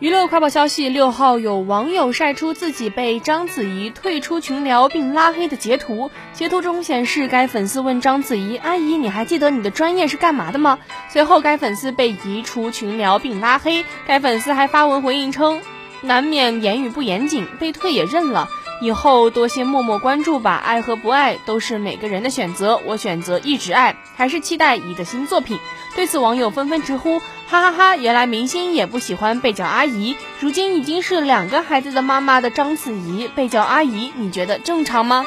娱乐快报消息：六号有网友晒出自己被章子怡退出群聊并拉黑的截图。截图中显示，该粉丝问章子怡：“阿姨，你还记得你的专业是干嘛的吗？”随后，该粉丝被移出群聊并拉黑。该粉丝还发文回应称：“难免言语不严谨，被退也认了。以后多些默默关注吧，爱和不爱都是每个人的选择。我选择一直爱，还是期待一个新作品。”对此，网友纷纷直呼。哈哈哈！原来明星也不喜欢被叫阿姨。如今已经是两个孩子的妈妈的章子怡被叫阿姨，你觉得正常吗？